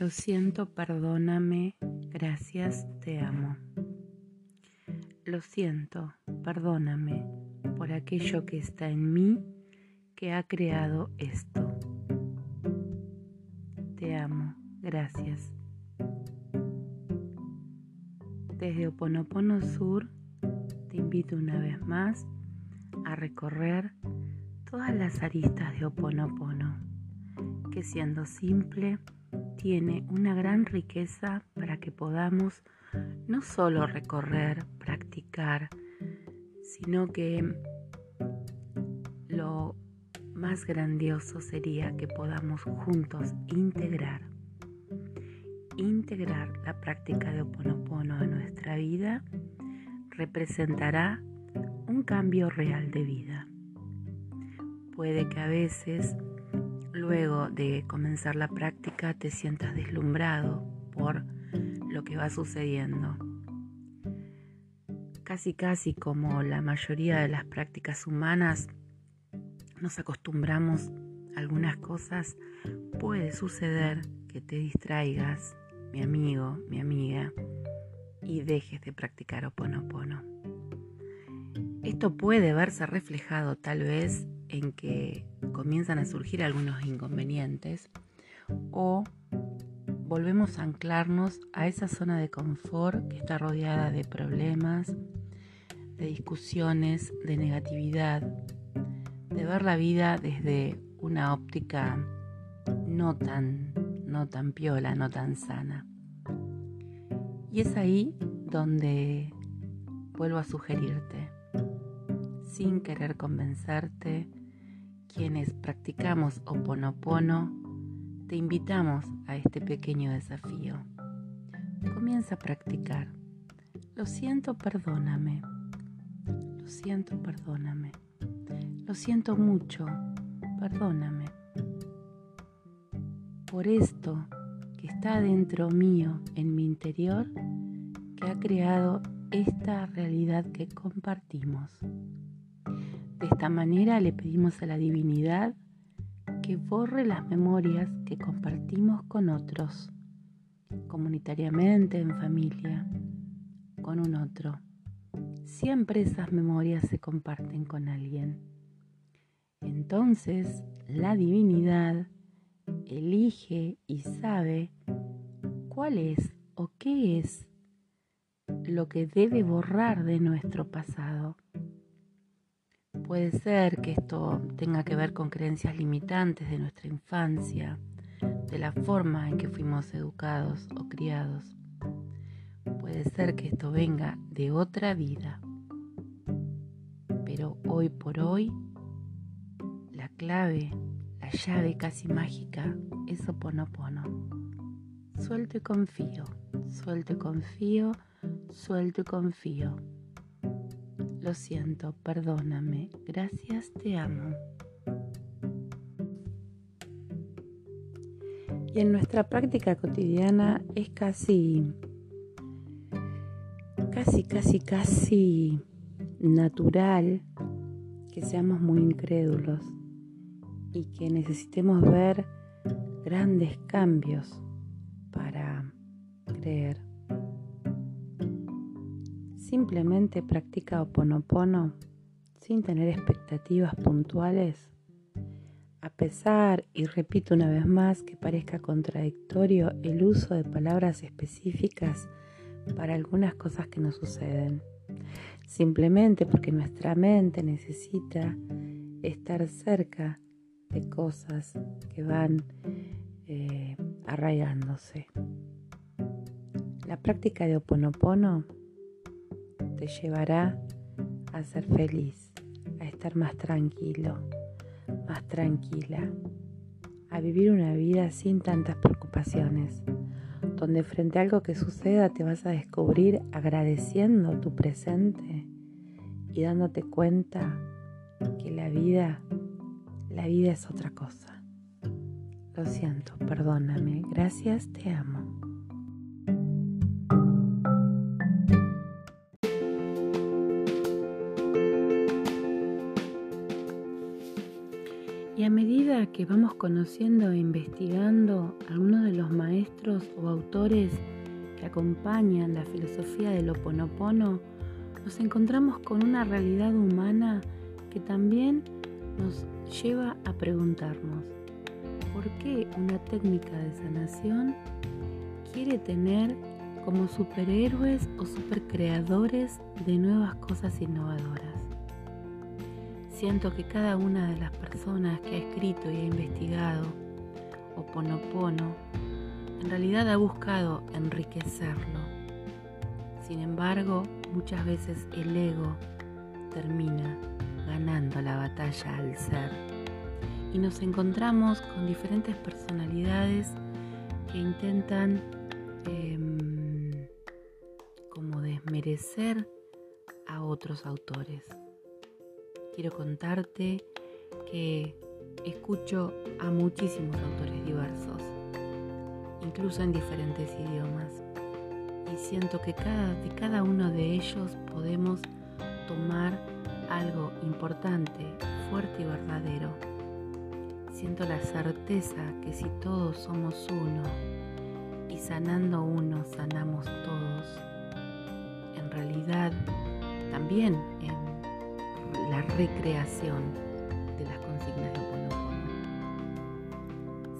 Lo siento, perdóname, gracias, te amo. Lo siento, perdóname por aquello que está en mí que ha creado esto. Te amo, gracias. Desde Oponopono Sur te invito una vez más a recorrer todas las aristas de Oponopono, que siendo simple, tiene una gran riqueza para que podamos no solo recorrer, practicar, sino que lo más grandioso sería que podamos juntos integrar, integrar la práctica de Oponopono en nuestra vida representará un cambio real de vida. Puede que a veces luego de comenzar la práctica te sientas deslumbrado por lo que va sucediendo. Casi casi como la mayoría de las prácticas humanas nos acostumbramos a algunas cosas, puede suceder que te distraigas, mi amigo, mi amiga, y dejes de practicar oponopono. Esto puede verse reflejado tal vez en que comienzan a surgir algunos inconvenientes o volvemos a anclarnos a esa zona de confort que está rodeada de problemas, de discusiones, de negatividad, de ver la vida desde una óptica no tan, no tan piola, no tan sana. Y es ahí donde vuelvo a sugerirte sin querer convencerte, quienes practicamos Oponopono, te invitamos a este pequeño desafío. Comienza a practicar. Lo siento, perdóname. Lo siento, perdóname. Lo siento mucho, perdóname. Por esto que está dentro mío, en mi interior, que ha creado esta realidad que compartimos. De esta manera le pedimos a la divinidad que borre las memorias que compartimos con otros, comunitariamente, en familia, con un otro. Siempre esas memorias se comparten con alguien. Entonces la divinidad elige y sabe cuál es o qué es lo que debe borrar de nuestro pasado Puede ser que esto tenga que ver con creencias limitantes de nuestra infancia, de la forma en que fuimos educados o criados. Puede ser que esto venga de otra vida. Pero hoy por hoy, la clave, la llave casi mágica es Oponopono. Suelto y confío, suelto y confío, suelto y confío. Lo siento, perdóname, gracias, te amo. Y en nuestra práctica cotidiana es casi, casi, casi, casi natural que seamos muy incrédulos y que necesitemos ver grandes cambios para creer. Simplemente practica oponopono sin tener expectativas puntuales. A pesar, y repito una vez más, que parezca contradictorio el uso de palabras específicas para algunas cosas que nos suceden. Simplemente porque nuestra mente necesita estar cerca de cosas que van eh, arraigándose. La práctica de oponopono te llevará a ser feliz, a estar más tranquilo, más tranquila, a vivir una vida sin tantas preocupaciones, donde frente a algo que suceda te vas a descubrir agradeciendo tu presente y dándote cuenta que la vida, la vida es otra cosa. Lo siento, perdóname, gracias, te amo. Que vamos conociendo e investigando algunos de los maestros o autores que acompañan la filosofía del Oponopono, nos encontramos con una realidad humana que también nos lleva a preguntarnos, ¿por qué una técnica de sanación quiere tener como superhéroes o supercreadores de nuevas cosas innovadoras? Siento que cada una de las personas que ha escrito y ha investigado Oponopono en realidad ha buscado enriquecerlo. Sin embargo, muchas veces el ego termina ganando la batalla al ser y nos encontramos con diferentes personalidades que intentan em, como desmerecer a otros autores. Quiero contarte que escucho a muchísimos autores diversos, incluso en diferentes idiomas, y siento que cada, de cada uno de ellos podemos tomar algo importante, fuerte y verdadero. Siento la certeza que si todos somos uno y sanando uno sanamos todos, en realidad también en la recreación de las consignas de Oponopono.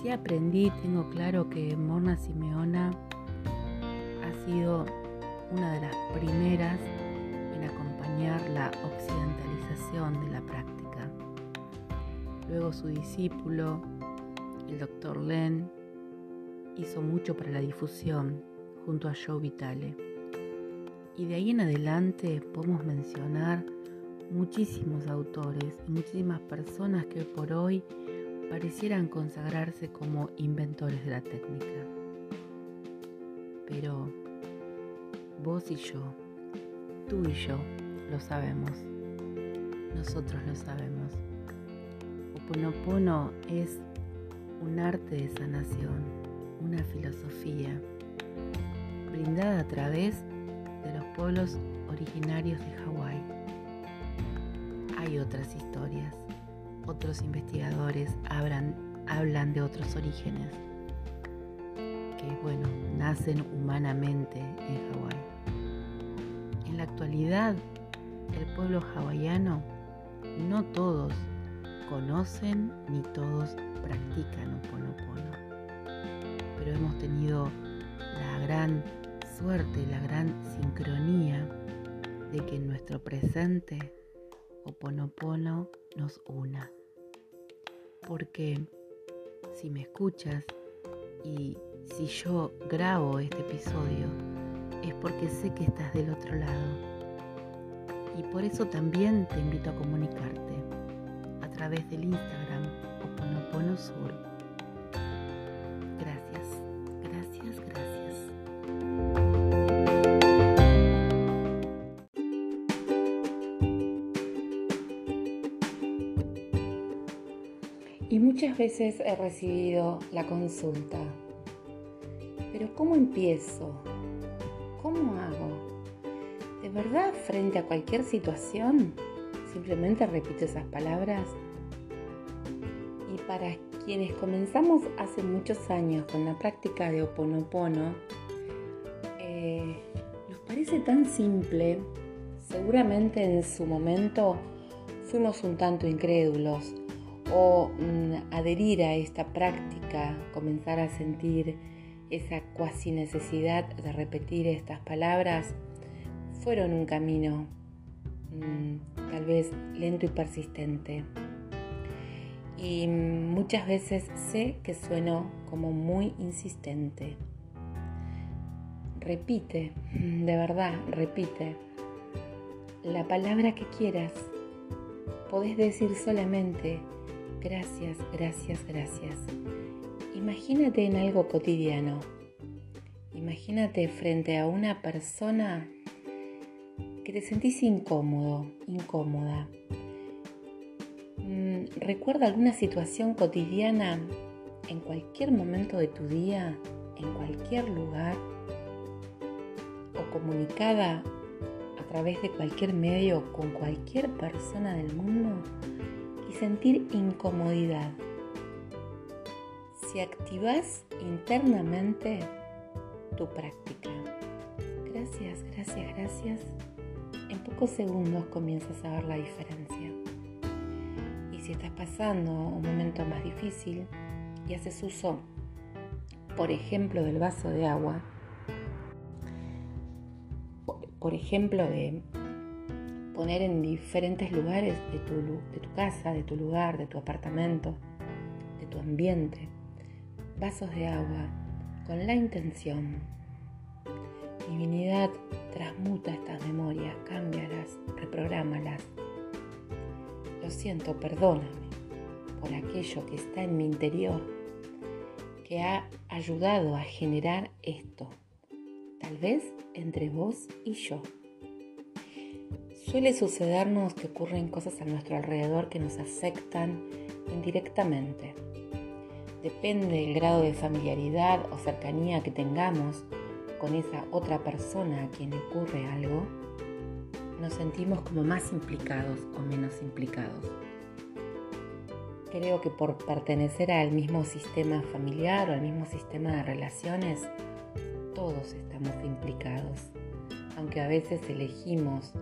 Si aprendí, tengo claro que Morna Simeona ha sido una de las primeras la occidentalización de la práctica. Luego su discípulo, el doctor Len, hizo mucho para la difusión junto a Joe Vitale. Y de ahí en adelante podemos mencionar muchísimos autores y muchísimas personas que por hoy parecieran consagrarse como inventores de la técnica. Pero vos y yo, tú y yo, lo sabemos. Nosotros lo sabemos. Oponopono es un arte de sanación, una filosofía brindada a través de los pueblos originarios de Hawái. Hay otras historias, otros investigadores hablan, hablan de otros orígenes que, bueno, nacen humanamente en Hawái. En la actualidad, el pueblo hawaiano, no todos conocen ni todos practican Oponopono. Pero hemos tenido la gran suerte, la gran sincronía de que en nuestro presente Oponopono nos una. Porque si me escuchas y si yo grabo este episodio, es porque sé que estás del otro lado y por eso también te invito a comunicarte a través del Instagram Oponopono Sur. Y muchas veces he recibido la consulta, pero ¿cómo empiezo? ¿Cómo hago? ¿De verdad frente a cualquier situación simplemente repito esas palabras? Y para quienes comenzamos hace muchos años con la práctica de Oponopono, eh, nos parece tan simple, seguramente en su momento fuimos un tanto incrédulos o mm, adherir a esta práctica, comenzar a sentir esa cuasi necesidad de repetir estas palabras, fueron un camino mm, tal vez lento y persistente. Y muchas veces sé que sueno como muy insistente. Repite, de verdad, repite. La palabra que quieras. Podés decir solamente gracias, gracias, gracias. Imagínate en algo cotidiano. Imagínate frente a una persona que te sentís incómodo, incómoda. Mm, recuerda alguna situación cotidiana en cualquier momento de tu día, en cualquier lugar, o comunicada a través de cualquier medio con cualquier persona del mundo, sentir incomodidad. Si activas internamente tu práctica. Gracias, gracias, gracias. En pocos segundos comienzas a ver la diferencia. Y si estás pasando un momento más difícil y haces uso, por ejemplo, del vaso de agua, por ejemplo, de poner en diferentes lugares de tu, de tu casa, de tu lugar, de tu apartamento, de tu ambiente, vasos de agua con la intención. Divinidad transmuta estas memorias, cámbialas, reprográmalas. Lo siento, perdóname por aquello que está en mi interior que ha ayudado a generar esto tal vez entre vos y yo. Suele sucedernos que ocurren cosas a nuestro alrededor que nos afectan indirectamente. Depende del grado de familiaridad o cercanía que tengamos con esa otra persona a quien ocurre algo, nos sentimos como más implicados o menos implicados. Creo que por pertenecer al mismo sistema familiar o al mismo sistema de relaciones, todos estamos implicados, aunque a veces elegimos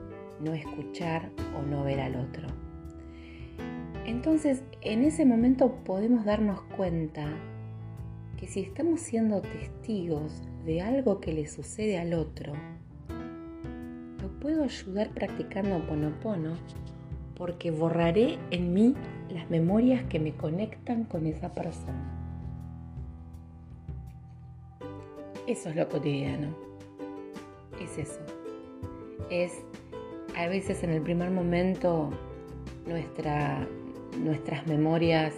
no escuchar o no ver al otro. Entonces, en ese momento podemos darnos cuenta que si estamos siendo testigos de algo que le sucede al otro, lo puedo ayudar practicando Ponopono porque borraré en mí las memorias que me conectan con esa persona. Eso es lo cotidiano. Es eso. Es a veces en el primer momento nuestra, nuestras memorias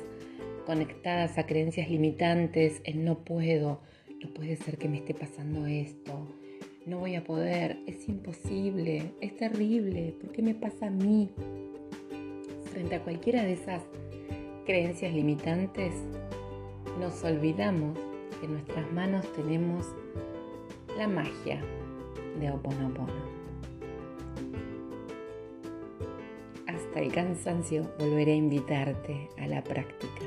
conectadas a creencias limitantes, en no puedo, no puede ser que me esté pasando esto, no voy a poder, es imposible, es terrible, ¿por qué me pasa a mí? Frente a cualquiera de esas creencias limitantes, nos olvidamos que en nuestras manos tenemos la magia de Oponopono. Hasta el cansancio volveré a invitarte a la práctica.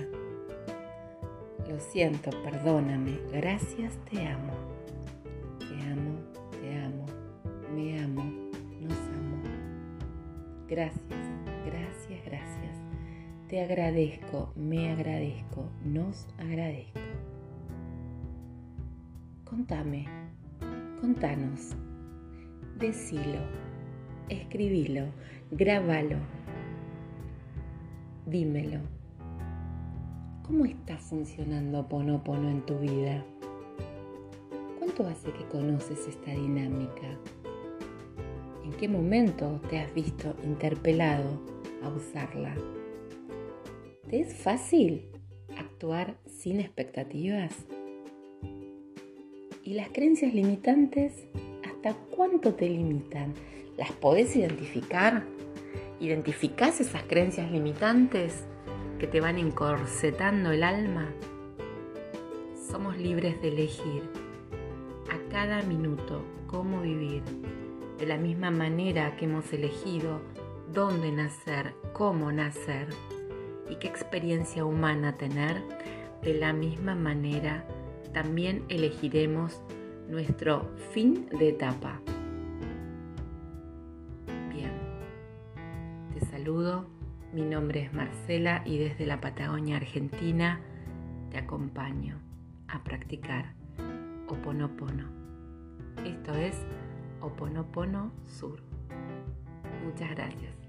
Lo siento, perdóname, gracias, te amo. Te amo, te amo, me amo, nos amo. Gracias, gracias, gracias. Te agradezco, me agradezco, nos agradezco. Contame, contanos, decilo, escribilo, grábalo, dímelo. ¿Cómo está funcionando Ponopono en tu vida? ¿Cuánto hace que conoces esta dinámica? ¿En qué momento te has visto interpelado a usarla? ¿Te es fácil actuar sin expectativas? ¿Y las creencias limitantes hasta cuánto te limitan? ¿Las podés identificar? ¿Identificás esas creencias limitantes que te van encorsetando el alma? Somos libres de elegir a cada minuto cómo vivir, de la misma manera que hemos elegido dónde nacer, cómo nacer y qué experiencia humana tener, de la misma manera también elegiremos nuestro fin de etapa. Saludo, mi nombre es Marcela y desde la Patagonia Argentina te acompaño a practicar Oponopono. Esto es Oponopono Sur. Muchas gracias.